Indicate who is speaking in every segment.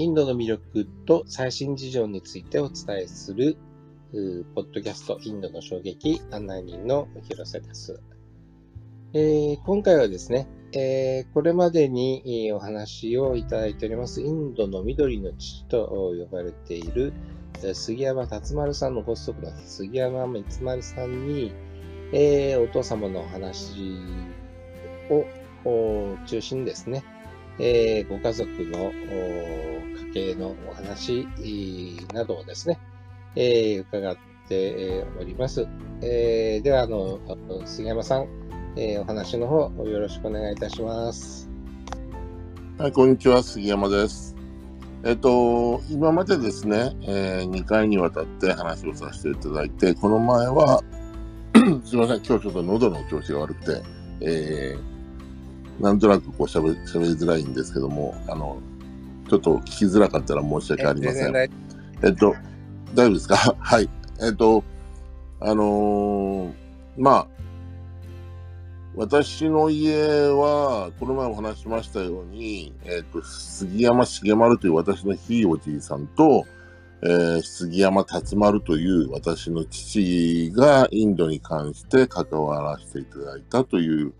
Speaker 1: インドの魅力と最新事情についてお伝えする、ポッドキャストインドの衝撃案内人の広瀬です。えー、今回はですね、えー、これまでにお話をいただいております、インドの緑の父と呼ばれている杉山達丸さんのご子息の杉山光丸さんに、えー、お父様のお話を中心にですね、えー、ご家族の家計のお話などをですね、えー、伺っております。えー、では、あの、杉山さん、えー、お話の方、よろしくお願いいたします。
Speaker 2: はい、こんにちは、杉山です。えっと、今までですね、えー、2回にわたって話をさせていただいて、この前は すみません、今日ちょっと喉の調子が悪くて、えー、なんとなくこう喋りづらいんですけども、あの、ちょっと聞きづらかったら申し訳ありません。えっと、大丈夫ですか？はい。えっと、あのー、まあ、私の家は、この前お話しましたように、えっ、と、杉山重丸という私のひいおじいさんと、えー、杉山達丸という私の父がインドに関して関わらせていただいたという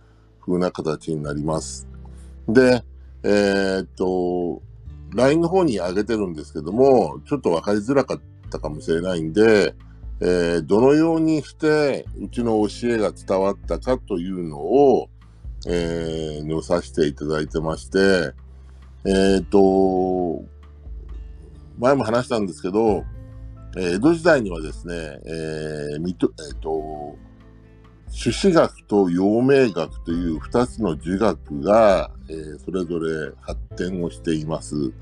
Speaker 2: 風な形になります。で、えー、っと、LINE の方に上げてるんですけども、ちょっとわかりづらかったかもしれないんで、えー、どのようにしてうちの教えが伝わったかというのを、えー、載させていただいてまして、えっ、と、前も話したんですけどえ、江戸時代にはですね、えー、えっ、と、朱子学と陽明学という二つの儒学が、えー、それぞれ発展をしています。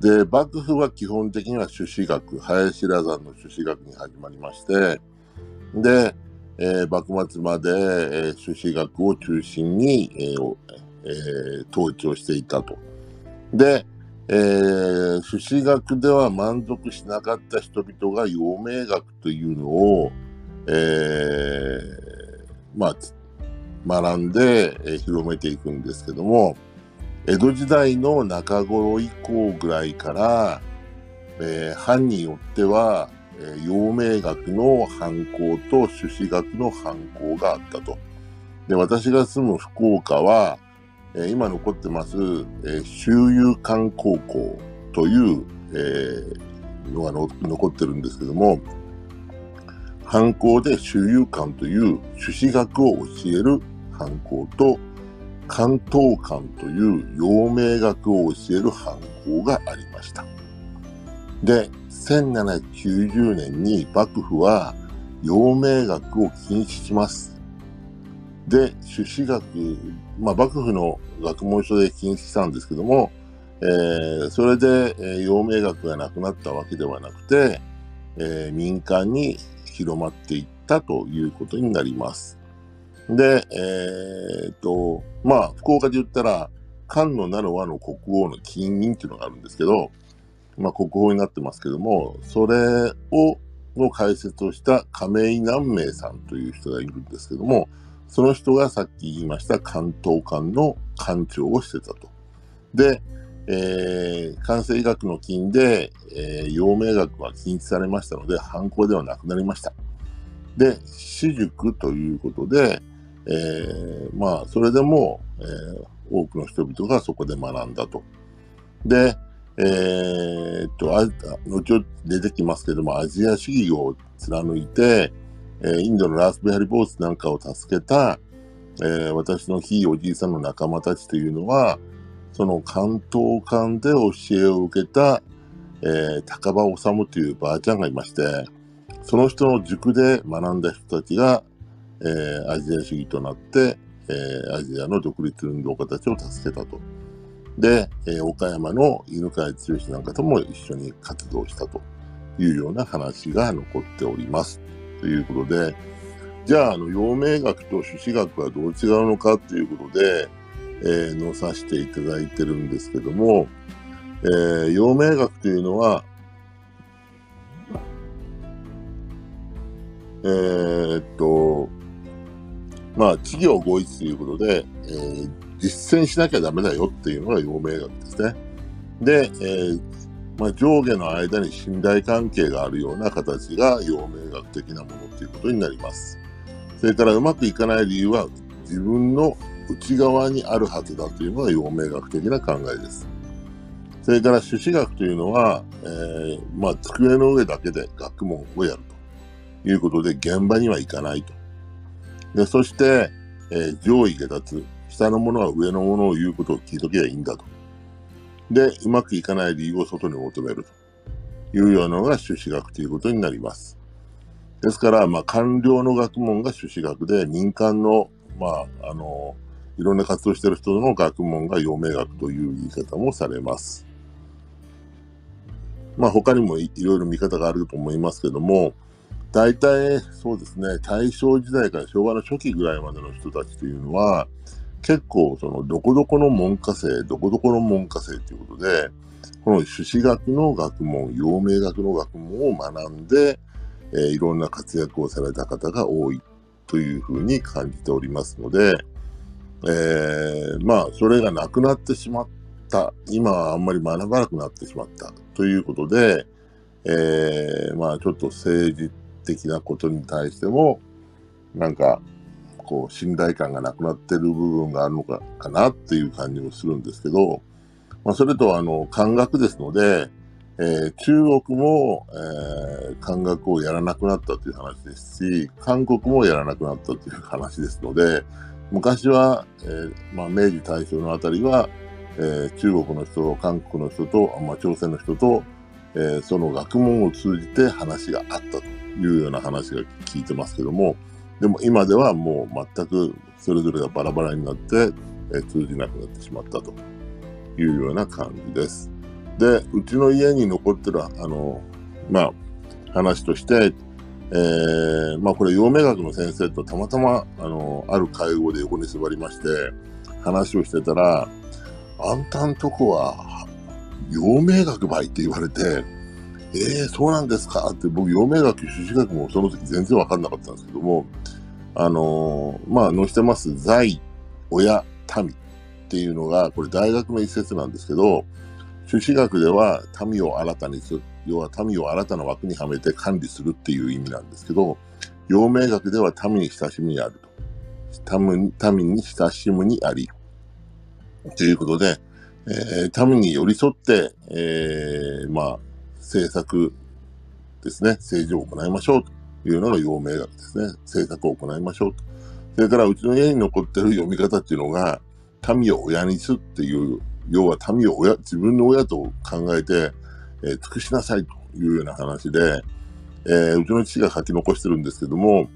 Speaker 2: で、幕府は基本的には朱子学、林羅山の朱子学に始まりまして、で、えー、幕末まで、えー、朱子学を中心に、えーえー、統治をしていたと。で、えー、朱子学では満足しなかった人々が陽明学というのを、えー、まあ、学んで、えー、広めていくんですけども、江戸時代の中頃以降ぐらいから、えー、藩によっては、えー、陽明学の犯行と朱子学の犯行があったと。で、私が住む福岡は、えー、今残ってます、えー、周遊館高校という、えー、のが残ってるんですけども、犯行で周遊館という朱子学を教える犯行と、関東館という陽明学を教える犯行がありました。で、1790年に幕府は陽明学を禁止します。で、朱子学、まあ幕府の学問書で禁止したんですけども、えー、それで、えー、陽明学がなくなったわけではなくて、えー、民間に広まっていったということになります。で、えー、っと、まあ、福岡で言ったら、漢のなる和の国王の金印っていうのがあるんですけど、まあ、国宝になってますけども、それを、の解説をした亀井南明さんという人がいるんですけども、その人がさっき言いました関東館の館長をしてたと。で、えー、関西医学の金で、えー、陽明学は禁止されましたので、犯行ではなくなりました。で、私塾ということで、えー、まあ、それでも、えー、多くの人々がそこで学んだと。で、えー、っと、あ後ほど出てきますけども、アジア主義を貫いて、えー、インドのラスベハリボースなんかを助けた、えー、私のひいおじいさんの仲間たちというのは、その関東館で教えを受けた、えー、高場治というばあちゃんがいまして、その人の塾で学んだ人たちが、えー、アジア主義となって、えー、アジアの独立運動家たちを助けたと。で、えー、岡山の犬飼剛なんかとも一緒に活動したというような話が残っております。ということで、じゃあ、あの、陽明学と朱子学はどう違うのかということで、えー、載させていただいてるんですけども、えー、陽明学というのは、えー、っと、まあ、企業合一ということで、えー、実践しなきゃダメだよっていうのが陽明学ですね。で、えー、まあ、上下の間に信頼関係があるような形が陽明学的なものということになります。それからうまくいかない理由は自分の内側にあるはずだというのが陽明学的な考えです。それから朱子学というのは、えー、まあ、机の上だけで学問をやるということで、現場には行かないと。で、そして、えー、上位下脱、下の者は上の者を言うことを聞いときゃいいんだと。で、うまくいかない理由を外に求めるというようなのが朱子学ということになります。ですから、まあ、官僚の学問が朱子学で、民間の、まあ、あの、いろんな活動してる人の学問が陽明学という言い方もされます。まあ他にもいろいろ見方があると思いますけども、大体そうですね、大正時代から昭和の初期ぐらいまでの人たちというのは、結構そのどこどこの門下生、どこどこの門下生ということで、この朱子学の学問、陽明学の学問を学んで、えー、いろんな活躍をされた方が多いというふうに感じておりますので、えー、まあ、それがなくなってしまった。今はあんまり学ばなくなってしまった。ということで、えー、まあ、ちょっと政治的なことに対しても、なんか、こう、信頼感がなくなってる部分があるのか、かなっていう感じもするんですけど、まあ、それと、あの、漢学ですので、えー、中国も、えー、漢学をやらなくなったという話ですし、韓国もやらなくなったという話ですので、昔は、えー、まあ、明治大正のあたりは、えー、中国の人、韓国の人と、まあ、朝鮮の人と、えー、その学問を通じて話があったというような話が聞いてますけども、でも今ではもう全くそれぞれがバラバラになって、えー、通じなくなってしまったというような感じです。で、うちの家に残ってる、あの、まあ、話として、えー、まあこれ、陽明学の先生とたまたま、あの、ある会合で横に座りまして、話をしてたら、あんたんとこは、陽明学ばいって言われて、えー、そうなんですか？って、僕、陽明学、朱子学もその時全然わかんなかったんですけども、あのー、まあ、載せてます、在、親、民っていうのが、これ大学の一節なんですけど、朱子学では民を新たにする。要は民を新たな枠にはめて管理するっていう意味なんですけど、陽明学では民に親しみにあると。民に親しむにあり。ということで、えー、民に寄り添って、えー、まあ、政策ですね、政治を行いましょうというのが陽明学ですね。政策を行いましょうと。それから、うちの家に残ってる読み方っていうのが、民を親にすっていう、要は民を親、自分の親と考えて、えー、尽くしなさいというような話で、えー、うちの父が書き残してるんですけども、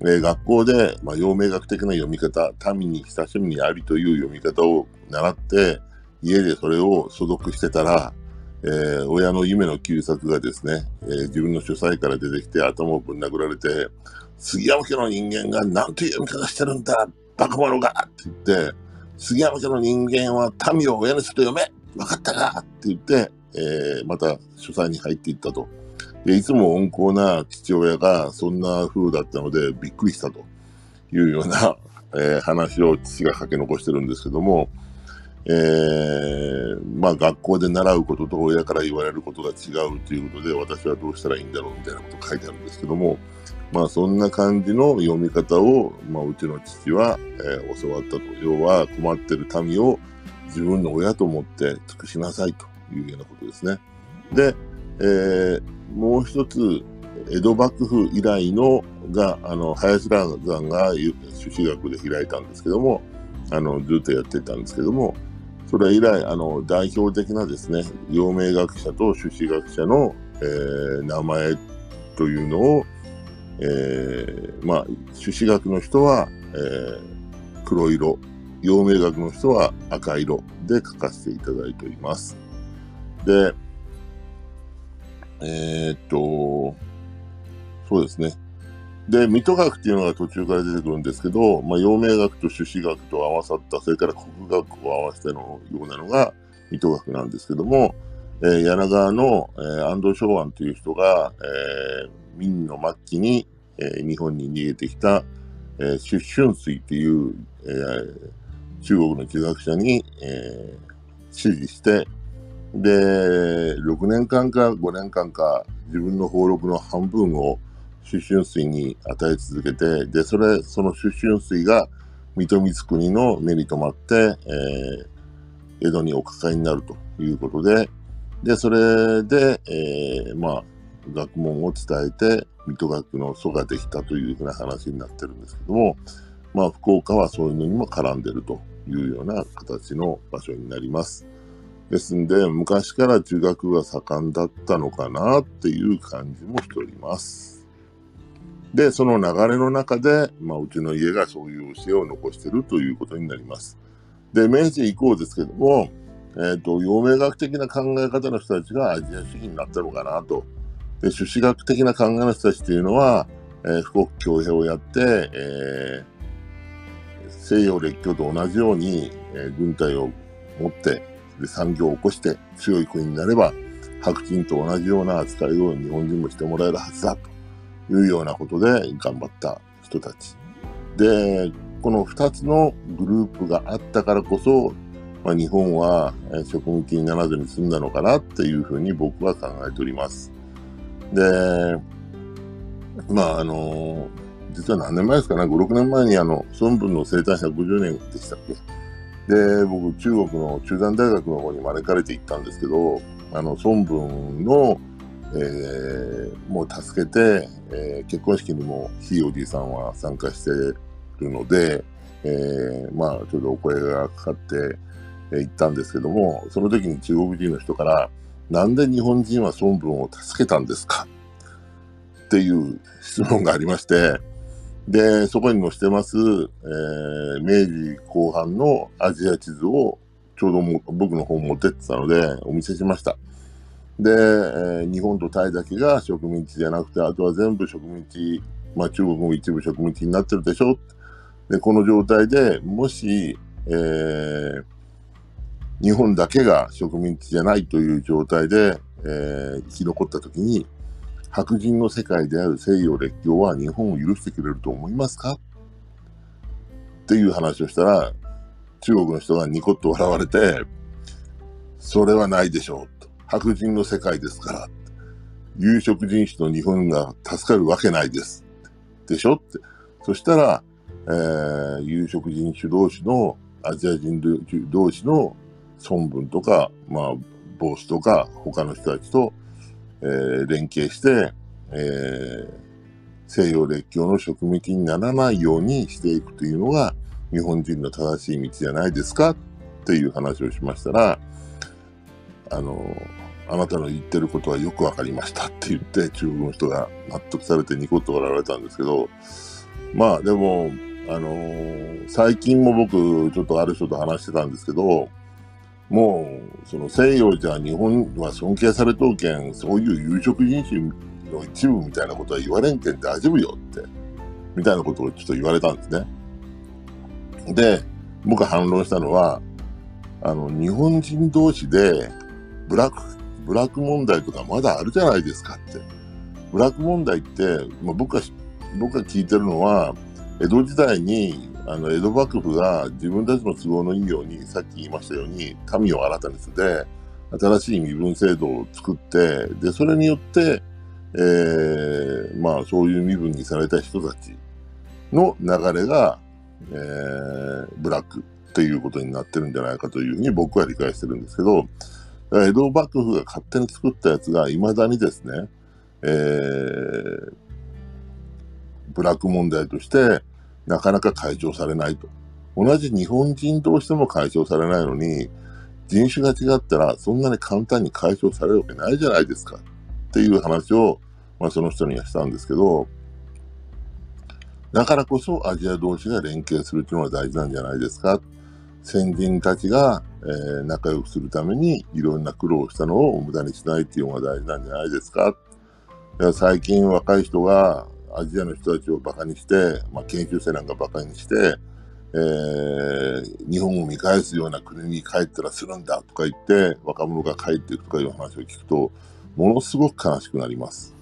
Speaker 2: えー、学校で、まあ、陽明学的な読み方、民に親しみにありという読み方を習って、家でそれを所属してたら、えー、親の夢の旧作がですね、えー、自分の書斎から出てきて頭をぶん殴られて、杉山家の人間が何という読み方してるんだバカ者がって言って、杉山家の人間は民を親にすると読め分かったかって言って、えー、また書斎に入っていったと。で、いつも温厚な父親がそんな風だったのでびっくりしたというような、えー、話を父が書き残してるんですけども、えー、まあ学校で習うことと親から言われることが違うということで私はどうしたらいいんだろうみたいなこと書いてあるんですけども、まあそんな感じの読み方を、まあうちの父は、えー、教わったと。要は困ってる民を自分の親と思って尽くしなさいというようなことですね。で、えー、もう一つ、江戸幕府以来のが、あの、林蘭山が朱子学で開いたんですけども、あの、ずっとやってたんですけども、それ以来、あの、代表的なですね、陽明学者と朱子学者の、えー、名前というのを、えー、まあ、朱子学の人は、えー、黒色、陽明学の人は赤色で書かせていただいております。で、えー、っと、そうですね。で、水戸学っていうのが途中から出てくるんですけど、まあ、陽明学と朱子学と合わさった、それから国学を合わせてのようなのが水戸学なんですけども、えー、柳川の、えー、安藤昭安という人が、えー、明の末期に、えー、日本に逃げてきた、えー、出春水っていう、えー、中国の地学者に、えー、指示して、で、6年間か5年間か自分の登録の半分を出春水に与え続けて、で、それ、その出春水が水戸光国の目に留まって、えー、江戸にお抱えになるということで、で、それで、えー、まあ、学問を伝えて、水戸学の祖ができたというふうな話になってるんですけども、まあ、福岡はそういうのにも絡んでるというような形の場所になります。ですんで、昔から中学が盛んだったのかなっていう感じもしております。で、その流れの中で、まあ、うちの家がそういう教えを残しているということになります。で、明治以降ですけども、えっ、ー、と、陽明学的な考え方の人たちがアジア主義になったのかなと。で、朱子学的な考えの人たちというのは、えー、富国強兵をやって、えー、西洋列強と同じように、えー、軍隊を持ってで産業を起こして強い国になれば、白人と同じような扱いを日本人もしてもらえるはずだというようなことで頑張った人たち。で、この2つのグループがあったからこそ、まあ、日本は植民地にならずに済んだのかなっていうふうに僕は考えております。で、まああの、実は何年前ですかね、5、6年前にあの、孫文の生誕150年でしたっけ？で、僕、中国の中山大学の方に招かれて行ったんですけど、あの、孫文の、えー、もう助けて、えー、結婚式にもひいおじいさんは参加してるので、えー、まあ、ちょっとお声がかかって、え、行ったんですけども、その時に中国人の人から、なんで日本人は孫文を助けたんですか？っていう質問がありまして、で、そこに載してます、えー、明治後半のアジア地図をちょうども僕の方持ってってたのでお見せしました。で、えー、日本とタイだけが植民地じゃなくて、あとは全部植民地、まあ中国も一部植民地になってるでしょ。で、この状態でもし、えー、日本だけが植民地じゃないという状態で、えー、生き残った時に、白人の世界である西洋列強は日本を許してくれると思いますか？っていう話をしたら、中国の人がニコッと笑われて、それはないでしょう。と白人の世界ですから。有色人種の日本が助かるわけないです。でしょって。そしたら、えー、有色人種同士の、アジア人同士の孫文とか、まあ、ボスとか、他の人たちとえー、連携して、えー、西洋列強の植民地にならないようにしていくというのが日本人の正しい道じゃないですかっていう話をしましたら、あの、あなたの言ってることはよくわかりましたって言って中国の人が納得されてニコッと笑われたんですけど、まあでも、あのー、最近も僕ちょっとある人と話してたんですけど、もう、その西洋じゃ日本は尊敬されとうけん、そういう有色人種の一部みたいなことは言われんけん大丈夫よって、みたいなことをちょっと言われたんですね。で、僕が反論したのは、あの、日本人同士で、ブラック、ブラック問題とかまだあるじゃないですかって。ブラック問題って、まあ、僕が、僕が聞いてるのは、江戸時代にあの、江戸幕府が自分たちの都合のいいように、さっき言いましたように、民を新たにして、新しい身分制度を作って、で、それによって、えー、まあ、そういう身分にされた人たちの流れが、えー、ブラックっていうことになってるんじゃないかというふうに僕は理解してるんですけど、江戸幕府が勝手に作ったやつが未だにですね、えー、ブラック問題として、なかなか解消されないと。同じ日本人としても解消されないのに、人種が違ったらそんなに簡単に解消されるわけないじゃないですか。っていう話を、まあその人にはしたんですけど、だからこそアジア同士が連携するっていうのは大事なんじゃないですか。先人たちが、えー、仲良くするためにいろんな苦労をしたのを無駄にしないっていうのが大事なんじゃないですか。最近若い人がアジアの人たちをバカにして、まあ、研究生なんかバカにして、えー、日本を見返すような国に帰ったらするんだとか言って、若者が帰っていくとかいう話を聞くと、ものすごく悲しくなります。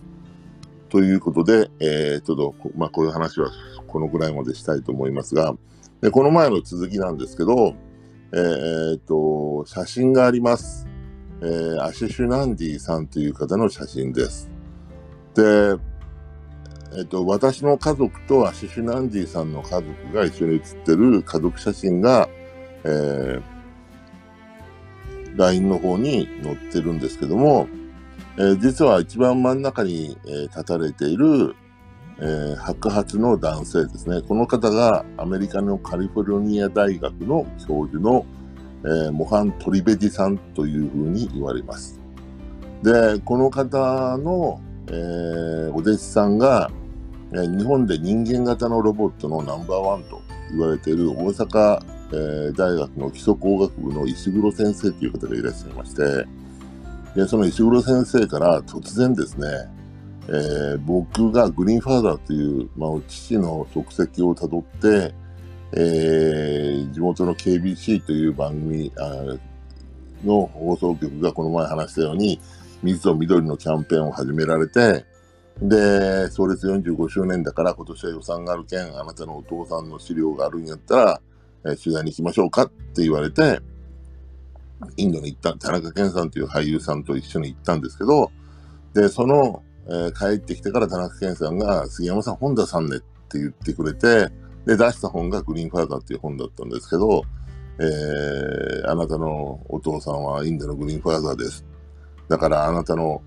Speaker 2: ということで、えー、ちょっと、まあ、こういう話はこのぐらいまでしたいと思いますが、でこの前の続きなんですけど、えー、っと、写真があります。えー、アシュシュナンディさんという方の写真です。で、えっと、私の家族とアシシュナンディさんの家族が一緒に写ってる家族写真が、えー、LINE の方に載ってるんですけども、えー、実は一番真ん中に、えー、立たれている、えー、白髪の男性ですね。この方がアメリカのカリフォルニア大学の教授の、えー、モハン・トリベディさんというふうに言われます。で、この方の、えー、お弟子さんが、日本で人間型のロボットのナンバーワンと言われている大阪、えー、大学の基礎工学部の石黒先生という方がいらっしゃいまして、でその石黒先生から突然ですね、えー、僕がグリーンファーザーという、まあ、父の足跡をたどって、えー、地元の KBC という番組の放送局がこの前話したように、水と緑のキャンペーンを始められて、で、創立45周年だから今年は予算があるけん、あなたのお父さんの資料があるんやったら、えー、取材に行きましょうかって言われて、インドに行った、田中健さんという俳優さんと一緒に行ったんですけど、で、その、えー、帰ってきてから田中健さんが、杉山さん本出さんねって言ってくれて、で、出した本がグリーンファーザーっていう本だったんですけど、えー、あなたのお父さんはインドのグリーンファーザーです。だからあなたの、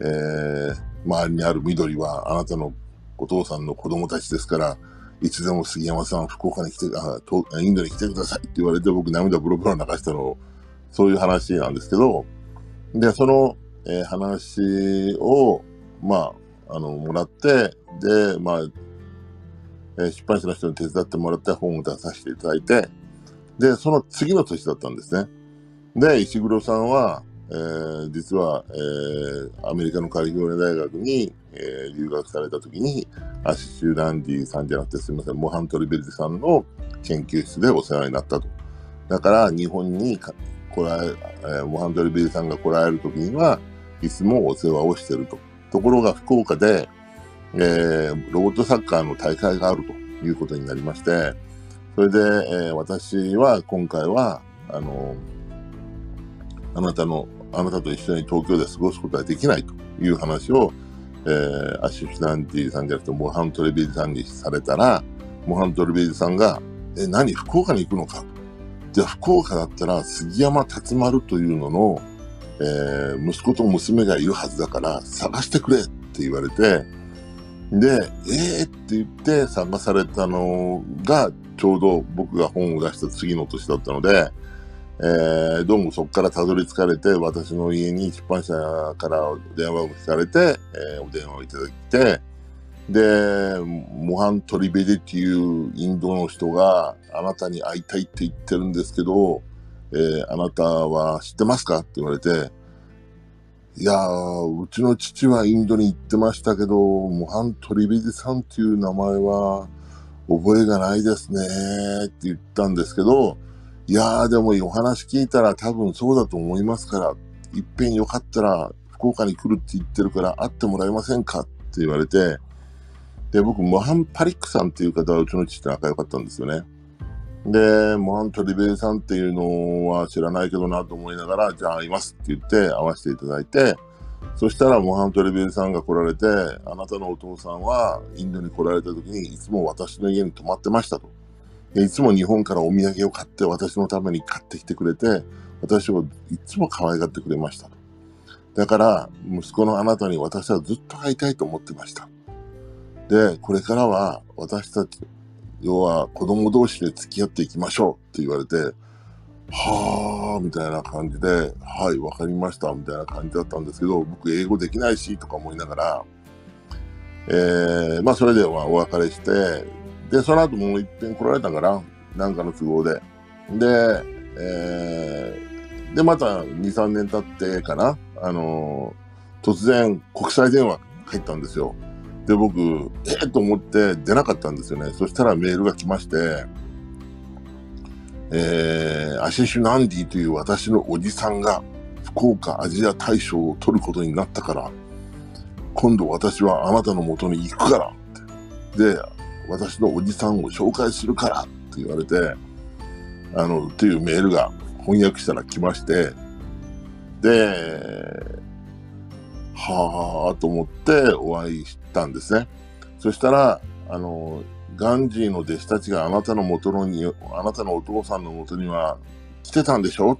Speaker 2: えー、周りにある緑はあなたのお父さんの子供たちですから、いつでも杉山さん、福岡に来て、あインドに来てくださいって言われて僕涙ブロブロ流したの、そういう話なんですけど、で、その、えー、話を、まあ、あの、もらって、で、まあ、えー、出版社の人に手伝ってもらって本を出させていただいて、で、その次の年だったんですね。で、石黒さんは、えー、実は、えー、アメリカのカリフォルニア大学に、えー、留学された時に、アシシュ・ランディさんじゃなくてすみません、モハントリベルテさんの研究室でお世話になったと。だから、日本に来ら、え、モハントリベルテさんが来られる時には、いつもお世話をしてると。ところが、福岡で、えー、ロボットサッカーの大会があるということになりまして、それで、えー、私は今回は、あの、あなたのあなたと一緒に東京で過ごすことはできないという話を、えー、アシュシュナンティさんじゃなくて、モハントレビーズさんにされたら、モハントレビーズさんが、え、何、福岡に行くのか。じゃあ、福岡だったら、杉山龍丸というのの、えー、息子と娘がいるはずだから、探してくれって言われて、で、えーって言って探されたのが、ちょうど僕が本を出した次の年だったので、えー、どうもそこからたどり着かれて、私の家に出版社から電話を聞かれて、えー、お電話をいただいて、で、モハン・トリベデっていうインドの人があなたに会いたいって言ってるんですけど、えー、あなたは知ってますかって言われて、いや、うちの父はインドに行ってましたけど、モハン・トリベデさんっていう名前は覚えがないですねって言ったんですけど、いやーでもお話聞いたら多分そうだと思いますから、いっぺんよかったら福岡に来るって言ってるから会ってもらえませんかって言われて、で、僕、モハン・パリックさんっていう方はうちの父と仲良かったんですよね。で、モハン・トリベイさんっていうのは知らないけどなと思いながら、じゃあ会いますって言って会わせていただいて、そしたらモハン・トリベイさんが来られて、あなたのお父さんはインドに来られた時にいつも私の家に泊まってましたと。いつも日本からお土産を買って私のために買ってきてくれて、私をいつも可愛がってくれました。だから、息子のあなたに私はずっと会いたいと思ってました。で、これからは私たち、要は子供同士で付き合っていきましょうって言われて、はぁーみたいな感じで、はい、わかりましたみたいな感じだったんですけど、僕英語できないしとか思いながら、えー、まあそれではお別れして、で、その後もう一遍来られたから、なんかの都合で。で、えー、で、また2、3年経ってかな、あのー、突然国際電話入ったんですよ。で、僕、ええー、と思って出なかったんですよね。そしたらメールが来まして、えー、アシシュ・ナンディという私のおじさんが福岡アジア大賞を取ることになったから、今度私はあなたの元に行くからって。で、私のおじさんを紹介するからって言われて、あの、っていうメールが翻訳したら来まして、で、はあと思ってお会いしたんですね。そしたら、あの、ガンジーの弟子たちがあなたの元のに、あなたのお父さんの元には来てたんでしょ？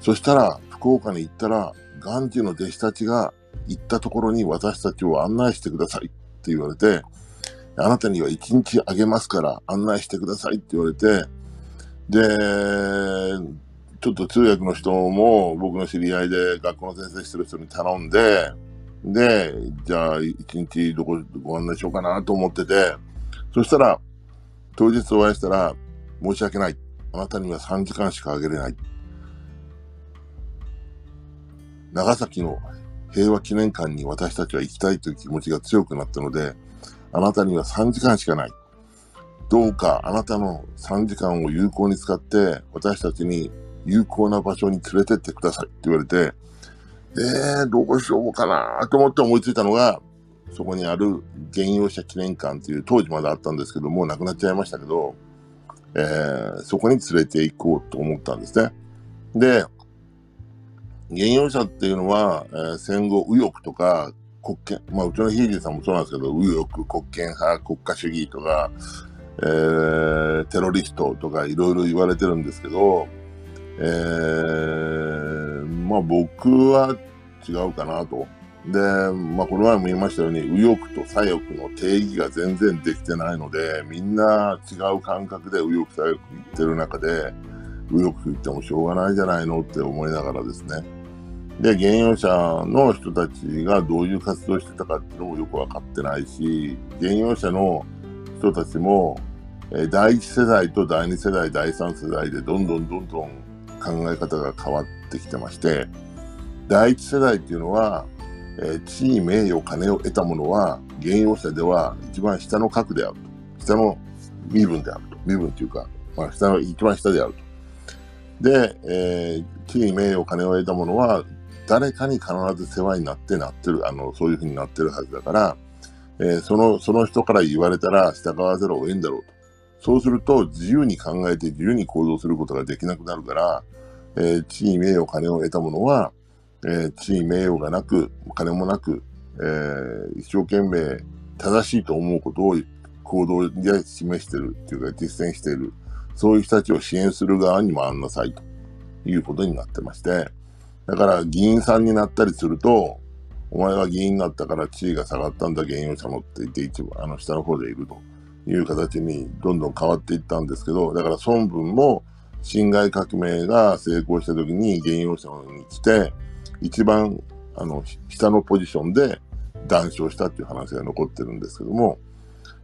Speaker 2: そしたら、福岡に行ったら、ガンジーの弟子たちが行ったところに私たちを案内してくださいって言われて、あなたには一日あげますから案内してくださいって言われて、で、ちょっと通訳の人も僕の知り合いで学校の先生してる人に頼んで、で、じゃあ一日どこご案内しようかなと思ってて、そしたら、当日お会いしたら、申し訳ない。あなたには3時間しかあげれない。長崎の平和記念館に私たちは行きたいという気持ちが強くなったので、あなたには3時間しかない。どうかあなたの3時間を有効に使って私たちに有効な場所に連れてってくださいって言われて、えー、どうしようかなと思って思いついたのが、そこにある原用者記念館っていう当時まであったんですけどもう、なくなっちゃいましたけど、えー、そこに連れて行こうと思ったんですね。で、原用者っていうのは、えー、戦後右翼とか国権、まあうちのヒージーさんもそうなんですけど、右翼、国権派、国家主義とか、えー、テロリストとかいろいろ言われてるんですけど、えー、まあ僕は違うかなと。で、まあこの前も言いましたように、右翼と左翼の定義が全然できてないので、みんな違う感覚で右翼左翼言ってる中で、右翼言ってもしょうがないじゃないのって思いながらですね。で、原用者の人たちがどういう活動してたかっていうのもよくわかってないし、原用者の人たちも、え第一世代と第二世代、第三世代でどんどんどんどん考え方が変わってきてまして、第一世代っていうのは、えー、地位、名誉、金を得たものは、原用者では一番下の格であると。下の身分であると。身分っていうか、まあ、下の一番下であると。で、えー、地位、名誉、金を得たものは、誰かに必ず世話になってなってる、あの、そういうふうになってるはずだから、えー、その、その人から言われたら従わざるを得んだろうと。そうすると、自由に考えて自由に行動することができなくなるから、えー、地位、名誉、金を得たものは、えー、地位、名誉がなく、金もなく、えー、一生懸命正しいと思うことを行動で示してるっていうか実践している。そういう人たちを支援する側に回んなさいということになってまして。だから議員さんになったりすると、お前は議員になったから地位が下がったんだ、原用者のって言って一番、あの下の方でいるという形にどんどん変わっていったんですけど、だから孫文も辛亥革命が成功した時に原用者に来て、一番あの下のポジションで談笑したっていう話が残ってるんですけども、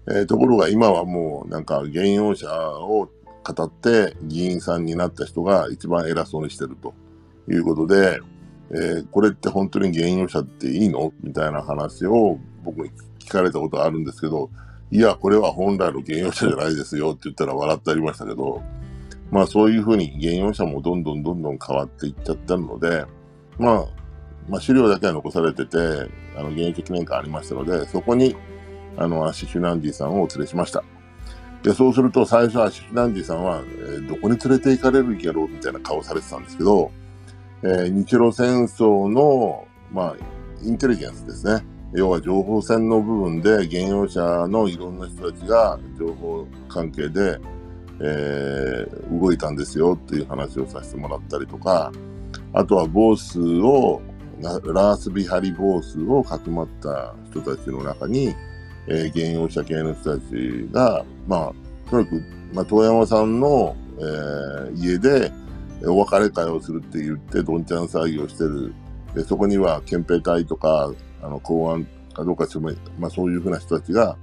Speaker 2: えー、ところが今はもうなんか原用者を語って議員さんになった人が一番偉そうにしてると。いうことで、えー、これって本当に原用者っていいの？みたいな話を僕に聞かれたことがあるんですけど、いや、これは本来の原用者じゃないですよって言ったら笑ってありましたけど、まあそういうふうに原用者もどんどんどんどん変わっていっちゃったので、まあ、まあ資料だけは残されてて、あの、現役記念館ありましたので、そこに、あの、アシシュナンディさんをお連れしました。で、そうすると最初アシシュナンディさんは、えー、どこに連れて行かれるんやろう？みたいな顔されてたんですけど、えー、日露戦争の、まあ、インテリジェンスですね。要は情報戦の部分で、原用者のいろんな人たちが情報関係で、えー、動いたんですよっていう話をさせてもらったりとか、あとはボースを、ラースビハリボースをかくまった人たちの中に、えー、原用者系の人たちが、まあ、とにかく、まあ、遠山さんの、えー、家でお別れ会をするって言って、どんちゃん騒ぎをしてる。でそこには憲兵隊とか、あの、公安かどうかつめ、まあそういうふうな人たちが、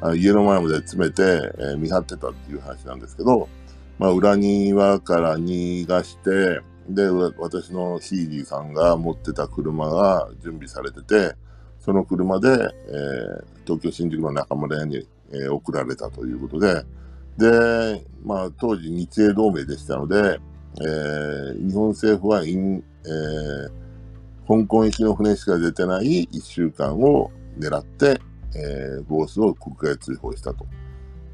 Speaker 2: あ家の前まで詰めて、えー、見張ってたっていう話なんですけど、まあ裏庭から逃がして、で、私のヒーリーさんが持ってた車が準備されてて、その車で、えー、東京新宿の中村屋に、えー、送られたということで、で、まあ当時日英同盟でしたので、えー、日本政府はイン、えー、香港行きの船しか出てない1週間を狙って、えー、ボースを国外追放したと。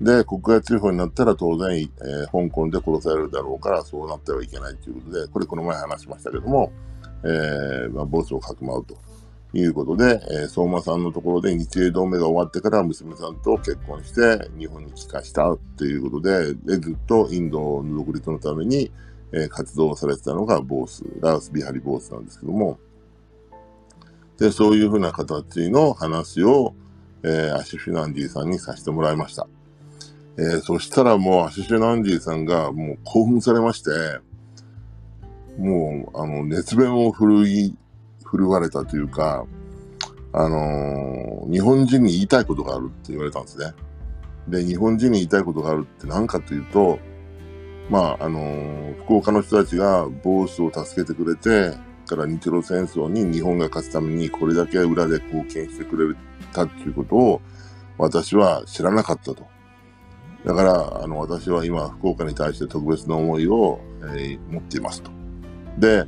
Speaker 2: で、国外追放になったら当然、えー、香港で殺されるだろうから、そうなってはいけないということで、これこの前話しましたけども、えー、まあ、ボスをかくまうということで、えー、相馬さんのところで日英同盟が終わってから娘さんと結婚して日本に帰化したっていうことで、でずっとインドの独立のために、え、活動されてたのがボース、ラウス・ビハリ・ボースなんですけども、で、そういうふうな形の話を、えー、アシュフィナンディさんにさせてもらいました。えー、そしたらもうアシュフィナンディさんがもう興奮されまして、もう、あの、熱弁を振るい、振るわれたというか、あのー、日本人に言いたいことがあるって言われたんですね。で、日本人に言いたいことがあるって何かというと、まあ、あの、福岡の人たちがボースを助けてくれて、から日露戦争に日本が勝つためにこれだけ裏で貢献してくれたっていうことを私は知らなかったと。だから、あの、私は今、福岡に対して特別な思いを、えー、持っていますと。で、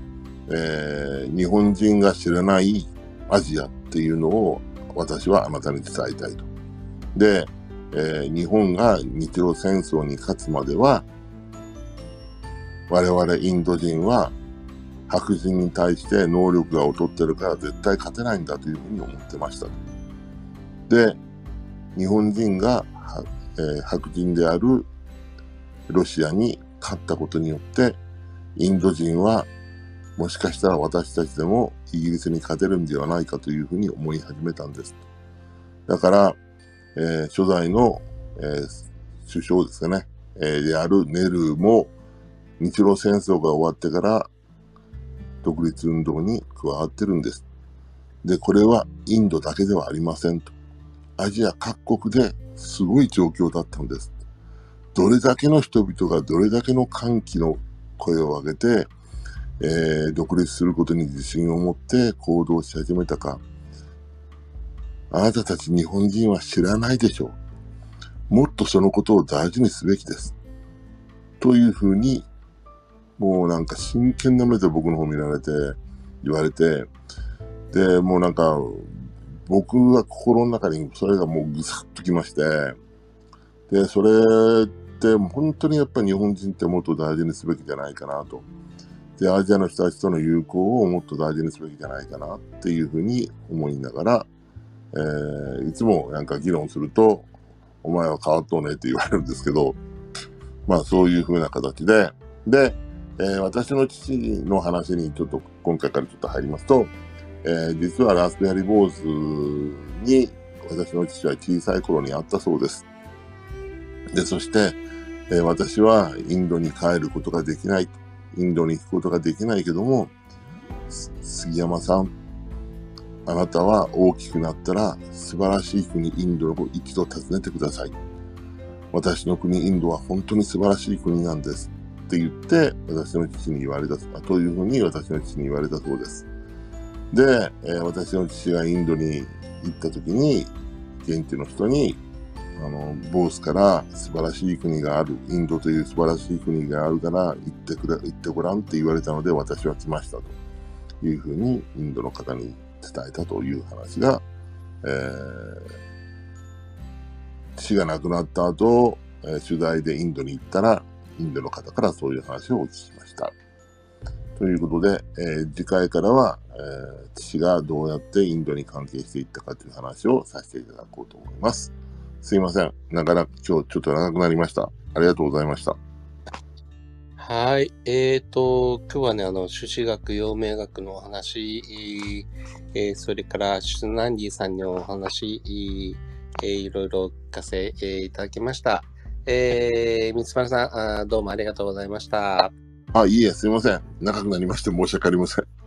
Speaker 2: えー、日本人が知らないアジアっていうのを私はあなたに伝えたいと。で、えー、日本が日露戦争に勝つまでは、我々インド人は白人に対して能力が劣ってるから絶対勝てないんだというふうに思ってましたで、日本人が、えー、白人であるロシアに勝ったことによって、インド人はもしかしたら私たちでもイギリスに勝てるんではないかというふうに思い始めたんです。だから、えー、初代の、えー、首相ですかね、え、であるネルーも日露戦争が終わってから独立運動に加わってるんです。で、これはインドだけではありませんと。アジア各国ですごい状況だったんです。どれだけの人々がどれだけの歓喜の声を上げて、えー、独立することに自信を持って行動し始めたか。あなたたち日本人は知らないでしょう。もっとそのことを大事にすべきです。というふうにもうなんか真剣な目で僕の方見られて、言われて、で、もうなんか、僕は心の中にそれがもうぐさっときまして、で、それって本当にやっぱり日本人ってもっと大事にすべきじゃないかなと。で、アジアの人たちとの友好をもっと大事にすべきじゃないかなっていうふうに思いながら、えー、いつもなんか議論すると、お前は変わっとねって言われるんですけど、まあそういうふうな形で、で、えー、私の父の話にちょっと今回からちょっと入りますと、えー、実はラスベリーボーズに私の父は小さい頃に会ったそうです。で、そして、えー、私はインドに帰ることができない。インドに行くことができないけども、杉山さん、あなたは大きくなったら素晴らしい国インドを一度訪ねてください。私の国インドは本当に素晴らしい国なんです。って言って、私の父に言われた、というふうに私の父に言われたそうです。で、えー、私の父がインドに行った時に、現地の人に、あの、ボースから素晴らしい国がある、インドという素晴らしい国があるから行ってくれ、行ってごらんって言われたので私は来ましたというふうにインドの方に伝えたという話が、えー、父が亡くなった後、えー、取材でインドに行ったら、インドの方からそういう話をお聞きしました。ということで、えー、次回からは、えー、父がどうやってインドに関係していったかという話をさせていただこうと思います。すいません。なかなか今日ちょっと長くなりました。ありがとうございました。
Speaker 1: はい。えっ、ー、と、今日はね、あの、朱子学、陽明学のお話、えー、それから、シュナンディさんのお話、えー、いろいろ聞かせ、えー、いただきました。えー、三丸さんあ、どうもありがとうございました。
Speaker 2: あ、いいえ、すいません。長くなりまして申し訳ありません。